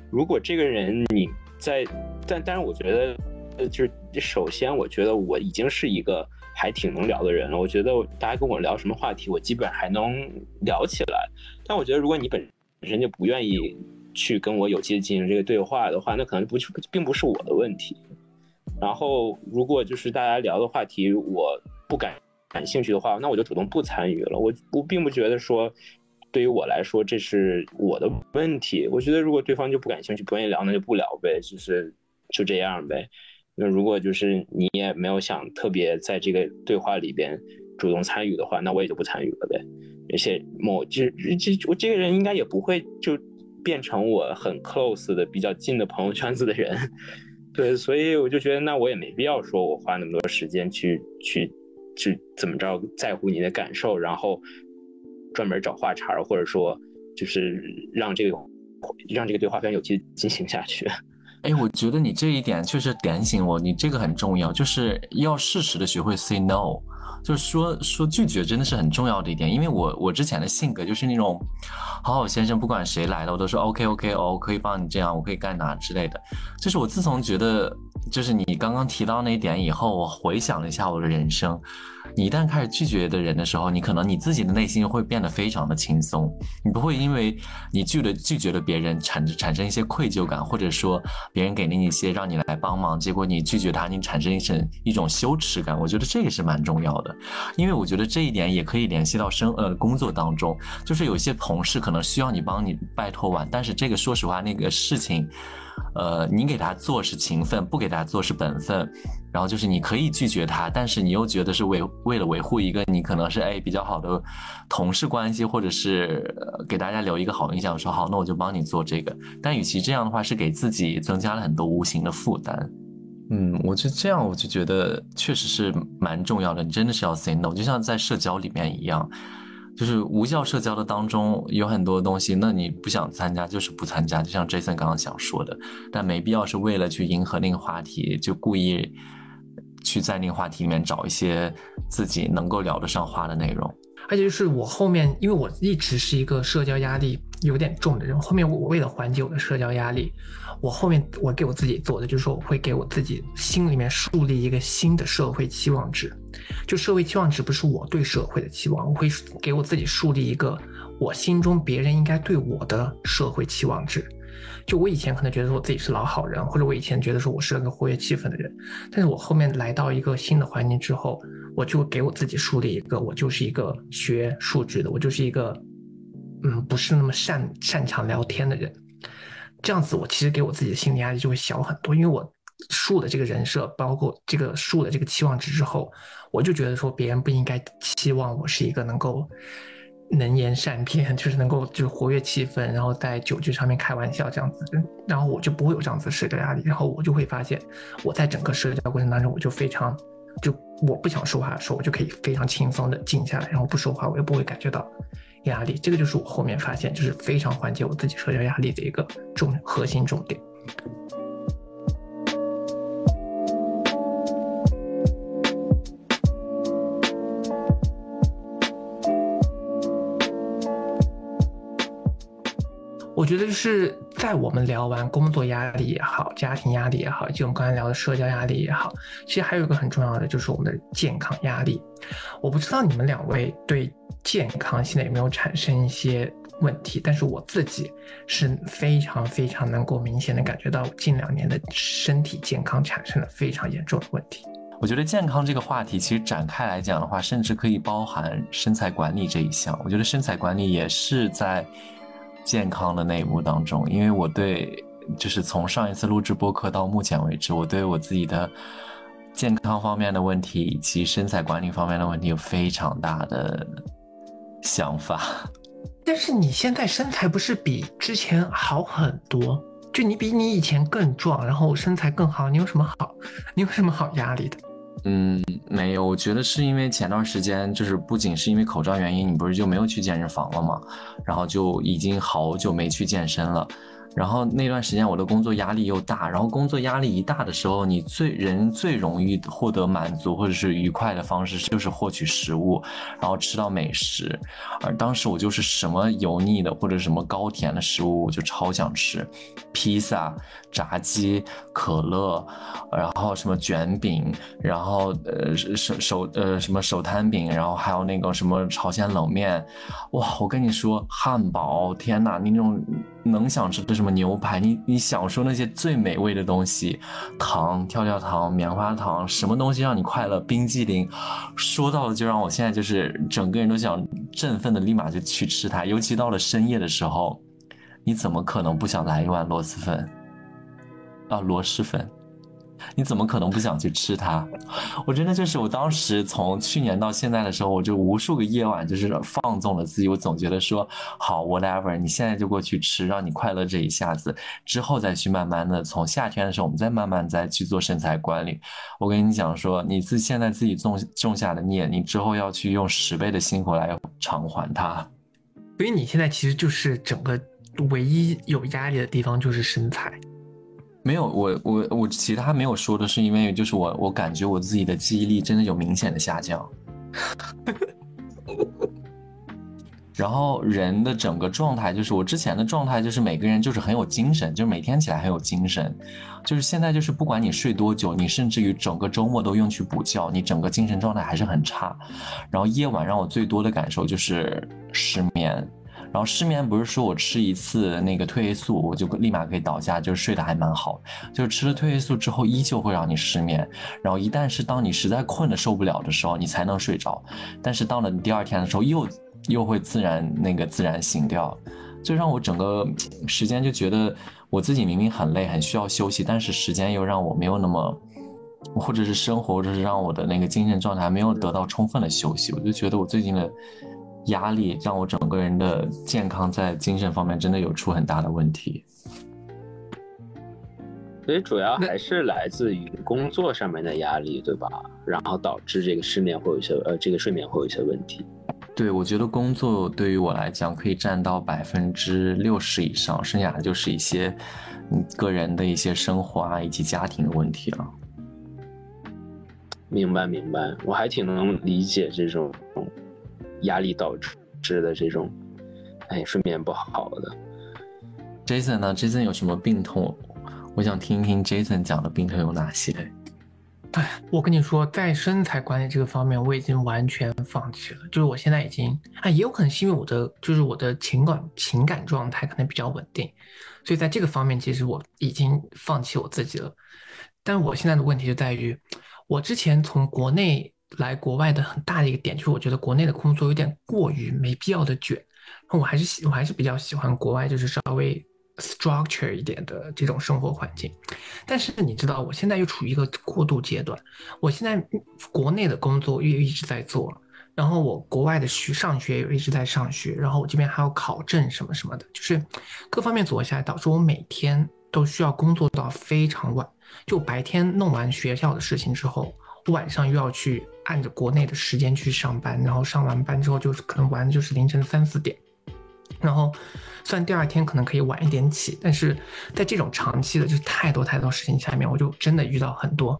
如果这个人你在，但但是我觉得。就是首先，我觉得我已经是一个还挺能聊的人了。我觉得大家跟我聊什么话题，我基本还能聊起来。但我觉得，如果你本身就不愿意去跟我有机的进行这个对话的话，那可能不去并不是我的问题。然后，如果就是大家聊的话题我不感感兴趣的话，那我就主动不参与了。我我并不觉得说，对于我来说这是我的问题。我觉得如果对方就不感兴趣、不愿意聊，那就不聊呗，就是就这样呗。那如果就是你也没有想特别在这个对话里边主动参与的话，那我也就不参与了呗。而且某就这我这个人应该也不会就变成我很 close 的比较近的朋友圈子的人，对，所以我就觉得那我也没必要说我花那么多时间去去去怎么着在乎你的感受，然后专门找话茬，或者说就是让这个让这个对话非常有趣进行下去。哎，我觉得你这一点确实点醒我，你这个很重要，就是要适时的学会 say no。就是说说拒绝真的是很重要的一点，因为我我之前的性格就是那种好好先生，不管谁来了我都说 OK OK 哦，可以帮你这样，我可以干哪之类的。就是我自从觉得就是你刚刚提到那一点以后，我回想了一下我的人生。你一旦开始拒绝的人的时候，你可能你自己的内心会变得非常的轻松，你不会因为你拒了拒绝了别人产产生一些愧疚感，或者说别人给你一些让你来帮忙，结果你拒绝他，你产生一种一种羞耻感。我觉得这个是蛮重要的，因为我觉得这一点也可以联系到生呃工作当中，就是有些同事可能需要你帮你拜托完，但是这个说实话那个事情。呃，你给他做是情分，不给他做是本分，然后就是你可以拒绝他，但是你又觉得是为为了维护一个你可能是哎比较好的同事关系，或者是给大家留一个好印象，说好那我就帮你做这个，但与其这样的话，是给自己增加了很多无形的负担。嗯，我就这样，我就觉得确实是蛮重要的，你真的是要 say no，就像在社交里面一样。就是无效社交的当中有很多东西，那你不想参加就是不参加，就像 Jason 刚刚想说的，但没必要是为了去迎合那个话题，就故意去在那个话题里面找一些自己能够聊得上话的内容。而且就是我后面，因为我一直是一个社交压力有点重的人，后面我为了缓解我的社交压力。我后面我给我自己做的就是说，我会给我自己心里面树立一个新的社会期望值。就社会期望值不是我对社会的期望，我会给我自己树立一个我心中别人应该对我的社会期望值。就我以前可能觉得说我自己是老好人，或者我以前觉得说我是那个活跃气氛的人，但是我后面来到一个新的环境之后，我就给我自己树立一个，我就是一个学数值的，我就是一个嗯不是那么擅擅长聊天的人。这样子，我其实给我自己的心理压力就会小很多，因为我树的这个人设，包括这个树的这个期望值之后，我就觉得说别人不应该期望我是一个能够能言善辩，就是能够就是活跃气氛，然后在酒局上面开玩笑这样子，然后我就不会有这样子社交压力，然后我就会发现我在整个社交过程当中，我就非常就我不想说话的时候，我就可以非常轻松的静下来，然后不说话，我又不会感觉到。压力，这个就是我后面发现，就是非常缓解我自己社交压力的一个重核心重点。我觉得就是在我们聊完工作压力也好，家庭压力也好，就我们刚才聊的社交压力也好，其实还有一个很重要的就是我们的健康压力。我不知道你们两位对健康现在有没有产生一些问题，但是我自己是非常非常能够明显的感觉到近两年的身体健康产生了非常严重的问题。我觉得健康这个话题其实展开来讲的话，甚至可以包含身材管理这一项。我觉得身材管理也是在。健康的那一幕当中，因为我对，就是从上一次录制播客到目前为止，我对我自己的健康方面的问题以及身材管理方面的问题有非常大的想法。但是你现在身材不是比之前好很多？就你比你以前更壮，然后身材更好，你有什么好？你有什么好压力的？嗯，没有，我觉得是因为前段时间就是不仅是因为口罩原因，你不是就没有去健身房了吗？然后就已经好久没去健身了。然后那段时间我的工作压力又大，然后工作压力一大的时候，你最人最容易获得满足或者是愉快的方式就是获取食物，然后吃到美食。而当时我就是什么油腻的或者什么高甜的食物，我就超想吃，披萨、炸鸡、可乐，然后什么卷饼，然后呃手手呃什么手摊饼，然后还有那个什么朝鲜冷面，哇！我跟你说，汉堡，天哪，那种。能想吃的什么牛排，你你想说那些最美味的东西，糖、跳跳糖、棉花糖，什么东西让你快乐？冰激凌，说到了就让我现在就是整个人都想振奋的立马就去吃它。尤其到了深夜的时候，你怎么可能不想来一碗螺蛳粉？啊，螺蛳粉。你怎么可能不想去吃它？我真的就是我当时从去年到现在的时候，我就无数个夜晚就是放纵了自己。我总觉得说好 whatever，你现在就过去吃，让你快乐这一下子，之后再去慢慢的从夏天的时候，我们再慢慢再去做身材管理。我跟你讲说，你自现在自己种种下的孽，你之后要去用十倍的辛苦来偿还它。所以你现在其实就是整个唯一有压力的地方就是身材。没有，我我我其他没有说的是，因为就是我我感觉我自己的记忆力真的有明显的下降，然后人的整个状态就是我之前的状态就是每个人就是很有精神，就是每天起来很有精神，就是现在就是不管你睡多久，你甚至于整个周末都用去补觉，你整个精神状态还是很差，然后夜晚让我最多的感受就是失眠。然后失眠不是说我吃一次那个褪黑素我就立马可以倒下，就是睡得还蛮好。就是吃了褪黑素之后依旧会让你失眠。然后一旦是当你实在困得受不了的时候，你才能睡着。但是到了你第二天的时候，又又会自然那个自然醒掉，就让我整个时间就觉得我自己明明很累很需要休息，但是时间又让我没有那么，或者是生活，或者是让我的那个精神状态没有得到充分的休息。我就觉得我最近的。压力让我整个人的健康在精神方面真的有出很大的问题，所以主要还是来自于工作上面的压力，对吧？然后导致这个失眠会有一些呃，这个睡眠会有一些问题。对，我觉得工作对于我来讲可以占到百分之六十以上，剩下的就是一些嗯个人的一些生活啊以及家庭的问题了。明白明白，我还挺能理解这种。压力导致的这种，哎，睡眠不好的。Jason 呢？Jason 有什么病痛？我想听一听 Jason 讲的病痛有哪些。哎，我跟你说，在身材管理这个方面，我已经完全放弃了。就是我现在已经，哎，也有可能是因为我的，就是我的情感情感状态可能比较稳定，所以在这个方面，其实我已经放弃我自己了。但我现在的问题就在于，我之前从国内。来国外的很大的一个点就是，我觉得国内的工作有点过于没必要的卷，我还是喜我还是比较喜欢国外，就是稍微 structure 一点的这种生活环境。但是你知道，我现在又处于一个过渡阶段，我现在国内的工作又一直在做，然后我国外的学上学又一直在上学，然后我这边还要考证什么什么的，就是各方面组合下来，导致我每天都需要工作到非常晚，就白天弄完学校的事情之后。晚上又要去按着国内的时间去上班，然后上完班之后就是可能玩的就是凌晨三四点，然后虽然第二天可能可以晚一点起，但是在这种长期的就是太多太多事情下面，我就真的遇到很多。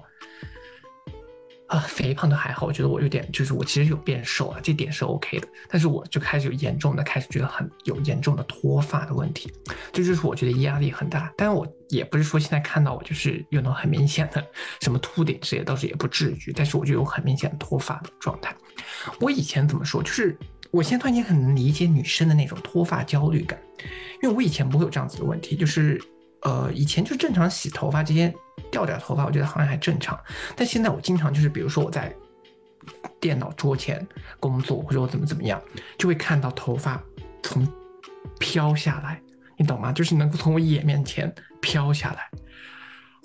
啊，肥胖都还好，我觉得我有点，就是我其实有变瘦啊，这点是 OK 的。但是我就开始有严重的，开始觉得很有严重的脱发的问题，这就是我觉得压力很大。但是我也不是说现在看到我就是有那种很明显的什么秃顶这些，倒是也不至于。但是我就有很明显的脱发的状态。我以前怎么说？就是我现在突然间很能理解女生的那种脱发焦虑感，因为我以前不会有这样子的问题，就是呃，以前就正常洗头发这些。掉点头发，我觉得好像还正常。但现在我经常就是，比如说我在电脑桌前工作，或者我怎么怎么样，就会看到头发从飘下来，你懂吗？就是能够从我眼面前飘下来。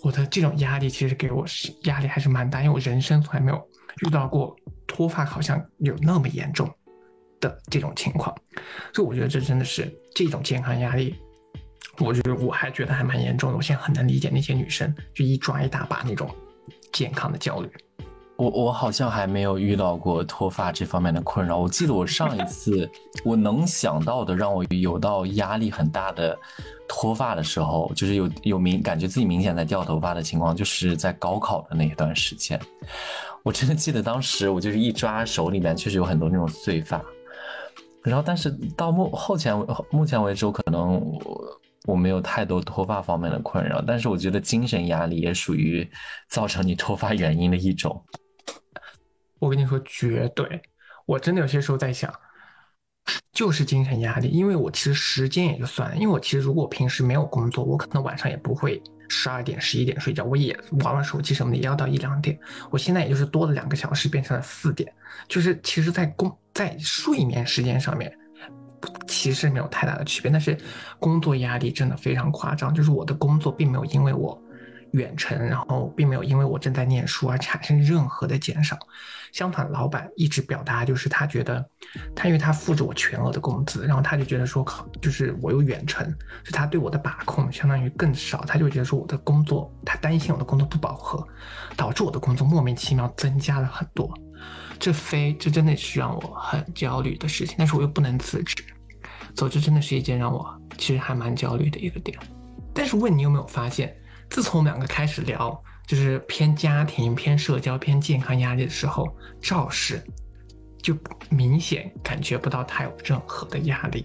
我的这种压力其实给我是压力还是蛮大，因为我人生从来没有遇到过脱发好像有那么严重的这种情况，所以我觉得这真的是这种健康压力。我觉得我还觉得还蛮严重的，我现在很难理解那些女生就一抓一大把那种健康的焦虑。我我好像还没有遇到过脱发这方面的困扰。我记得我上一次 我能想到的让我有到压力很大的脱发的时候，就是有有明感觉自己明显在掉头发的情况，就是在高考的那一段时间。我真的记得当时我就是一抓手里面确实有很多那种碎发，然后但是到目后前目前为止，我可能我。我没有太多脱发方面的困扰，但是我觉得精神压力也属于造成你脱发原因的一种。我跟你说，绝对，我真的有些时候在想，就是精神压力，因为我其实时间也就算了，因为我其实如果平时没有工作，我可能晚上也不会十二点、十一点睡觉，我也玩玩手机什么的，也要到一两点。我现在也就是多了两个小时，变成了四点，就是其实，在工在睡眠时间上面。其实没有太大的区别，但是工作压力真的非常夸张。就是我的工作并没有因为我远程，然后并没有因为我正在念书而产生任何的减少。相反，老板一直表达就是他觉得，他因为他付着我全额的工资，然后他就觉得说，靠，就是我有远程，所以他对我的把控相当于更少，他就觉得说我的工作，他担心我的工作不饱和，导致我的工作莫名其妙增加了很多。这非这真的是让我很焦虑的事情，但是我又不能辞职，总之真的是一件让我其实还蛮焦虑的一个点。但是问你有没有发现，自从我们两个开始聊，就是偏家庭、偏社交、偏健康压力的时候，赵氏就明显感觉不到他有任何的压力。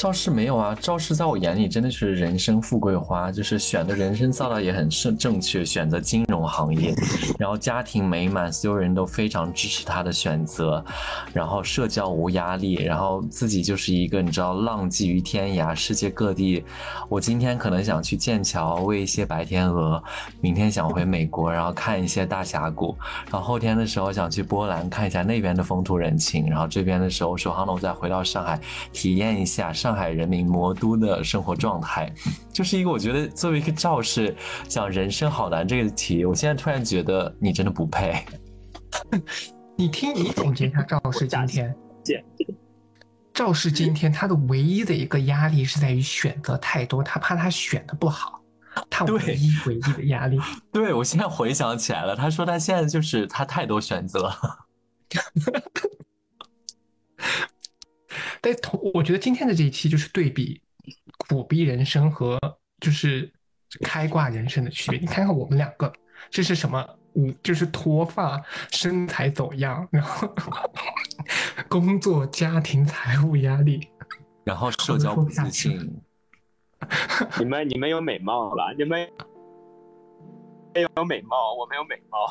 赵氏没有啊，赵氏在我眼里真的是人生富贵花，就是选的人生造的也很正正确，选择金融行业，然后家庭美满，所有人都非常支持他的选择，然后社交无压力，然后自己就是一个你知道浪迹于天涯，世界各地。我今天可能想去剑桥喂一些白天鹅，明天想回美国，然后看一些大峡谷，然后后天的时候想去波兰看一下那边的风土人情，然后这边的时候说好了，我再回到上海体验一下上。上海人民魔都的生活状态，就是一个我觉得作为一个赵氏讲人生好难这个题，我现在突然觉得你真的不配。你听你总结一下赵氏今天，赵氏今天他的唯一的一个压力是在于选择太多，他怕他选的不好，他唯一唯一的压力。对我现在回想起来了，他说他现在就是他太多选择。但同我觉得今天的这一期就是对比苦逼人生和就是开挂人生的区别。你看看我们两个，这是什么？嗯，就是脱发、身材走样，然后 工作、家庭、财务压力，然后社交不自信。你们你们有美貌了，你们没有美貌，我没有美貌。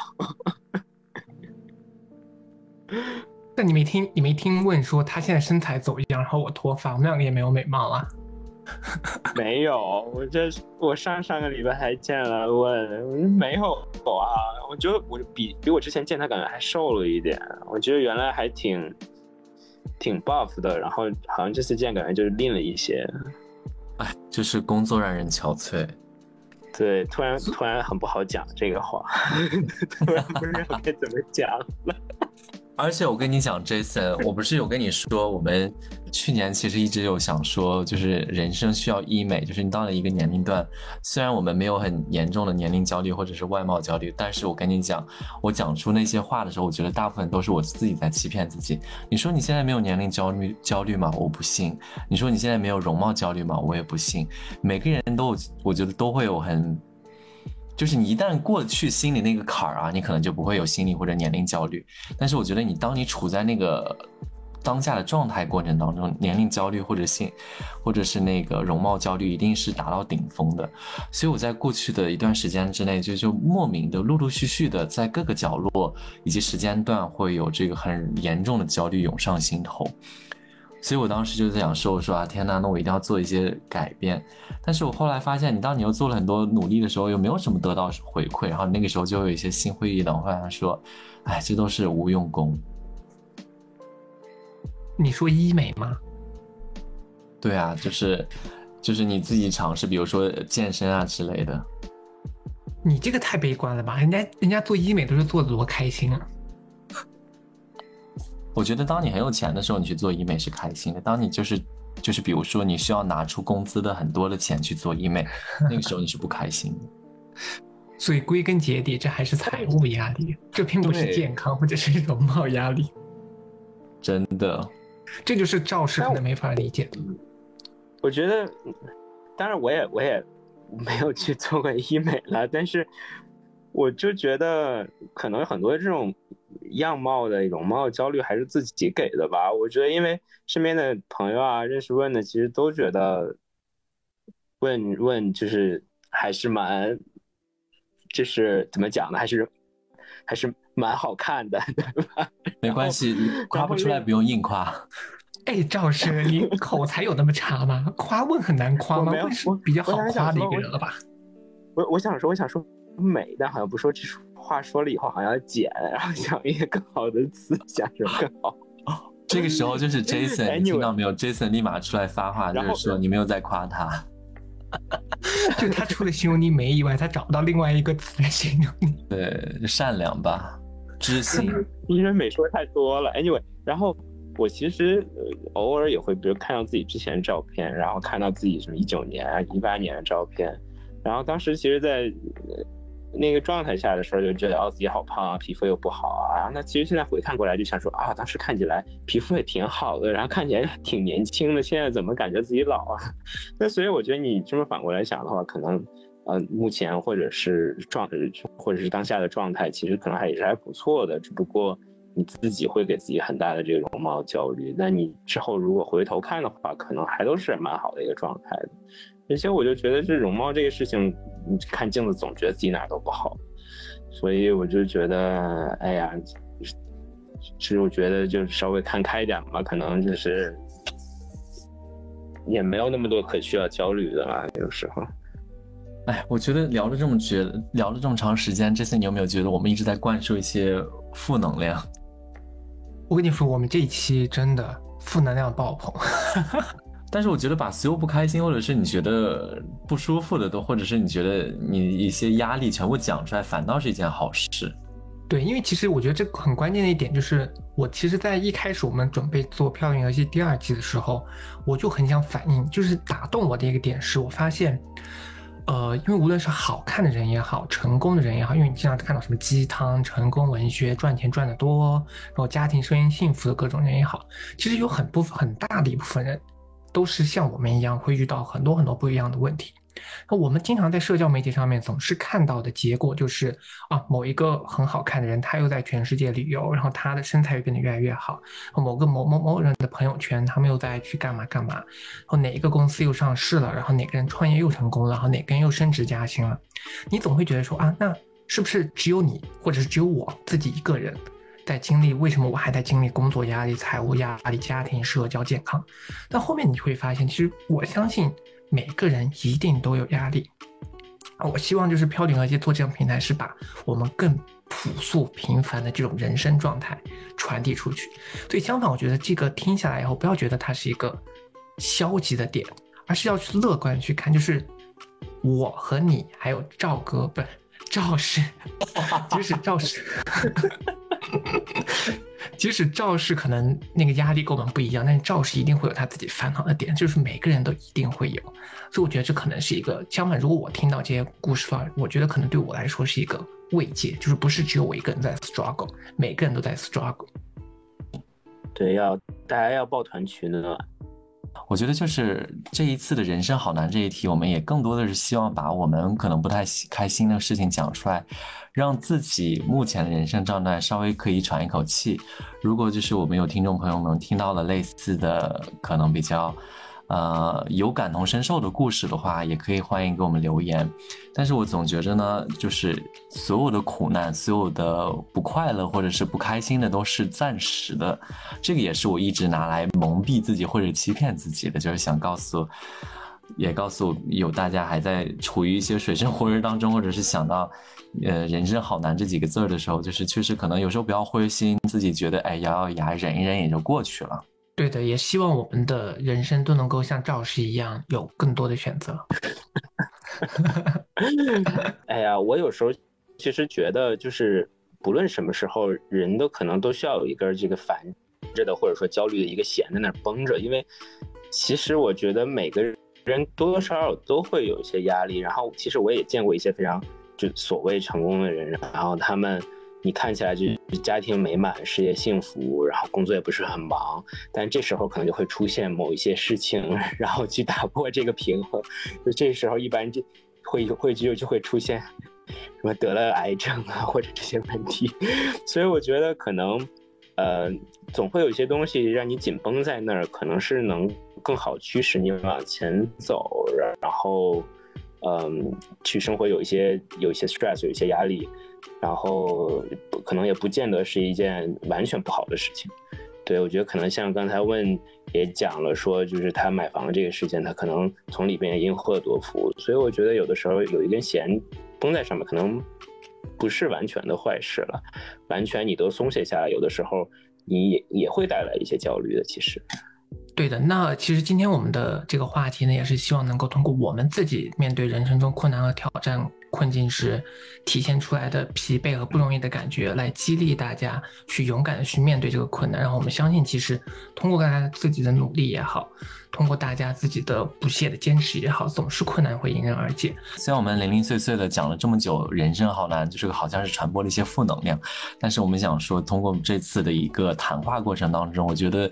那你没听，你没听问说他现在身材走样，然后我脱发，我们两个也没有美貌啊？没有，我这我上上个礼拜还见了问，没有啊？我觉得我比比我之前见他感觉还瘦了一点，我觉得原来还挺挺 buff 的，然后好像这次见感觉就是练了一些。哎，就是工作让人憔悴。对，突然突然很不好讲这个话，突然不知道该怎么讲了。而且我跟你讲，Jason，我不是有跟你说，我们去年其实一直有想说，就是人生需要医美，就是你到了一个年龄段，虽然我们没有很严重的年龄焦虑或者是外貌焦虑，但是我跟你讲，我讲出那些话的时候，我觉得大部分都是我自己在欺骗自己。你说你现在没有年龄焦虑焦虑吗？我不信。你说你现在没有容貌焦虑吗？我也不信。每个人都，我觉得都会有很。就是你一旦过去心里那个坎儿啊，你可能就不会有心理或者年龄焦虑。但是我觉得你当你处在那个当下的状态过程当中，年龄焦虑或者性，或者是那个容貌焦虑，一定是达到顶峰的。所以我在过去的一段时间之内，就就莫名的陆陆续续的在各个角落以及时间段会有这个很严重的焦虑涌上心头。所以我当时就在想说，我说啊，天呐，那我一定要做一些改变。但是我后来发现，你当你又做了很多努力的时候，又没有什么得到回馈，然后那个时候就有一些心灰意冷，好像说，哎，这都是无用功。你说医美吗？对啊，就是，就是你自己尝试，比如说健身啊之类的。你这个太悲观了吧？人家人家做医美都是做的多开心啊。我觉得当你很有钱的时候，你去做医美是开心的。当你就是就是，比如说你需要拿出工资的很多的钱去做医美，那个时候你是不开心的。所以归根结底，这还是财务压力，这并不是健康或者是容貌压力。真的，这就是赵氏可能没法理解的。我觉得，当然我也我也没有去做过医美了，但是我就觉得可能很多这种。样貌的容貌焦虑还是自己给的吧？我觉得，因为身边的朋友啊，认识问的，其实都觉得问问就是还是蛮，就是怎么讲呢？还是还是蛮好看的，对吧？没关系，夸不出来不用硬夸。哎，赵师，你 口才有那么差吗？夸问很难夸吗？问是比较好夸的一个人了吧？我我想说，我想说美，但好像不说这说。话说了以后好像要剪，然后想一些更好的词，想什么更好。这个时候就是 Jason，你听到没有？Jason 立马出来发话，就是说你没有在夸他。就他除了形容你美以外，他找不到另外一个词来形容你。对，善良吧，知心。因为美说太多了。Anyway，然后我其实呃偶尔也会，比如看到自己之前的照片，然后看到自己什么一九年、一八年的照片，然后当时其实，在那个状态下的时候，就觉得哦自己好胖啊，皮肤又不好啊。那其实现在回看过来，就想说啊，当时看起来皮肤也挺好的，然后看起来挺年轻的，现在怎么感觉自己老啊？那所以我觉得你这么反过来想的话，可能呃目前或者是状或者是当下的状态，其实可能还也是还不错的，只不过你自己会给自己很大的这个容貌焦虑。那你之后如果回头看的话，可能还都是蛮好的一个状态的。而且我就觉得这容貌这个事情，你看镜子总觉得自己哪都不好，所以我就觉得，哎呀，其实我觉得就稍微看开一点吧，可能就是也没有那么多可需要焦虑的了，有时候。哎，我觉得聊了这么觉聊了这么长时间，这次你有没有觉得我们一直在灌输一些负能量？我跟你说，我们这一期真的负能量爆棚。但是我觉得把所有不开心，或者是你觉得不舒服的都，或者是你觉得你一些压力全部讲出来，反倒是一件好事。对，因为其实我觉得这个很关键的一点就是，我其实，在一开始我们准备做《漂亮游戏》第二季的时候，我就很想反映，就是打动我的一个点是，我发现，呃，因为无论是好看的人也好，成功的人也好，因为你经常看到什么鸡汤、成功文学、赚钱赚得多，然后家庭生活幸福的各种人也好，其实有很部分很大的一部分人。都是像我们一样会遇到很多很多不一样的问题。那我们经常在社交媒体上面总是看到的结果就是啊，某一个很好看的人，他又在全世界旅游，然后他的身材又变得越来越好。某个某某某人的朋友圈，他们又在去干嘛干嘛。然后哪一个公司又上市了，然后哪个人创业又成功了，然后哪个人又升职加薪了。你总会觉得说啊，那是不是只有你，或者是只有我自己一个人？在经历为什么我还在经历工作压力、财务压力、家庭、社交、健康？但后面你会发现，其实我相信每个人一定都有压力。我希望就是飘顶和街做这样平台，是把我们更朴素平凡的这种人生状态传递出去。所以相反，我觉得这个听下来以后，不要觉得它是一个消极的点，而是要去乐观去看。就是我和你还有赵哥，不是赵氏，即 使赵氏。即使赵氏可能那个压力跟我们不一样，但是赵氏一定会有他自己烦恼的点，就是每个人都一定会有。所以我觉得这可能是一个相反。如果我听到这些故事的话，我觉得可能对我来说是一个慰藉，就是不是只有我一个人在 struggle，每个人都在 struggle。对，要大家要抱团取暖。我觉得就是这一次的人生好难这一题，我们也更多的是希望把我们可能不太开心的事情讲出来，让自己目前的人生状态稍微可以喘一口气。如果就是我们有听众朋友们听到了类似的，可能比较。呃，有感同身受的故事的话，也可以欢迎给我们留言。但是我总觉着呢，就是所有的苦难、所有的不快乐或者是不开心的，都是暂时的。这个也是我一直拿来蒙蔽自己或者欺骗自己的，就是想告诉，也告诉有大家还在处于一些水深火热当中，或者是想到，呃，人生好难这几个字儿的时候，就是确实可能有时候不要灰心，自己觉得哎，咬咬牙忍一忍也就过去了。对的，也希望我们的人生都能够像赵氏一样有更多的选择。哎呀，我有时候其实觉得，就是不论什么时候，人都可能都需要有一根这个烦着的，或者说焦虑的一个弦在那儿绷着。因为其实我觉得每个人多多少少都会有一些压力。然后其实我也见过一些非常就所谓成功的人，然后他们。你看起来就家庭美满，事业幸福，然后工作也不是很忙，但这时候可能就会出现某一些事情，然后去打破这个平衡。就这时候一般就会会就就会出现什么得了癌症啊，或者这些问题。所以我觉得可能，呃，总会有一些东西让你紧绷在那儿，可能是能更好驱使你往前走，然后，嗯，去生活有一些有一些 stress，有一些压力。然后可能也不见得是一件完全不好的事情，对我觉得可能像刚才问也讲了，说就是他买房这个事情，他可能从里边因祸得福，所以我觉得有的时候有一根弦绷在上面，可能不是完全的坏事了。完全你都松懈下来，有的时候你也也会带来一些焦虑的，其实。对的，那其实今天我们的这个话题呢，也是希望能够通过我们自己面对人生中困难和挑战困境时体现出来的疲惫和不容易的感觉，来激励大家去勇敢的去面对这个困难。然后我们相信，其实通过大家自己的努力也好，通过大家自己的不懈的坚持也好，总是困难会迎刃而解。虽然我们零零碎碎的讲了这么久，人生好难，就是好像是传播了一些负能量，但是我们想说，通过这次的一个谈话过程当中，我觉得，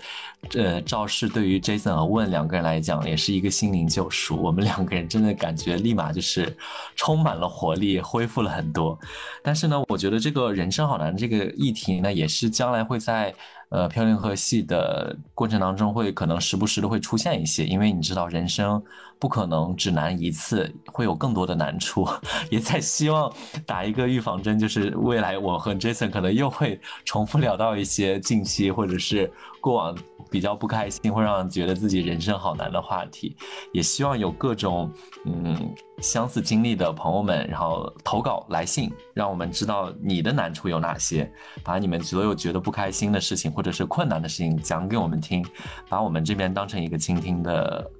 呃，赵氏对对于 Jason 和 Win 两个人来讲，也是一个心灵救赎。我们两个人真的感觉立马就是充满了活力，恢复了很多。但是呢，我觉得这个人生好难这个议题呢，也是将来会在。呃，飘零河系的过程当中，会可能时不时的会出现一些，因为你知道，人生不可能只难一次，会有更多的难处。也在希望打一个预防针，就是未来我和 Jason 可能又会重复聊到一些近期或者是过往比较不开心，会让觉得自己人生好难的话题。也希望有各种嗯相似经历的朋友们，然后投稿来信，让我们知道你的难处有哪些，把你们所有觉得不开心的事情。或者是困难的事情讲给我们听，把我们这边当成一个倾听的，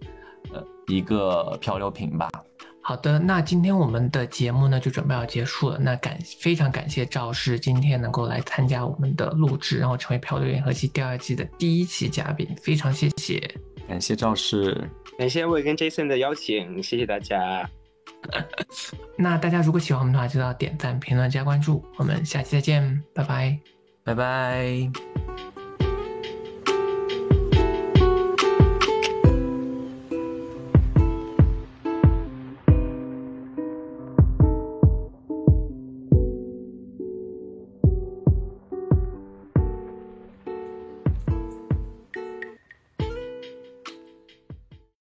呃，一个漂流瓶吧。好的，那今天我们的节目呢就准备要结束了。那感非常感谢赵氏今天能够来参加我们的录制，然后成为漂流银河系第二季的第一期嘉宾，非常谢谢，感谢赵氏，感谢我跟 Jason 的邀请，谢谢大家。那大家如果喜欢我们的话，就要点赞、评论、加关注。我们下期再见，拜拜。拜拜。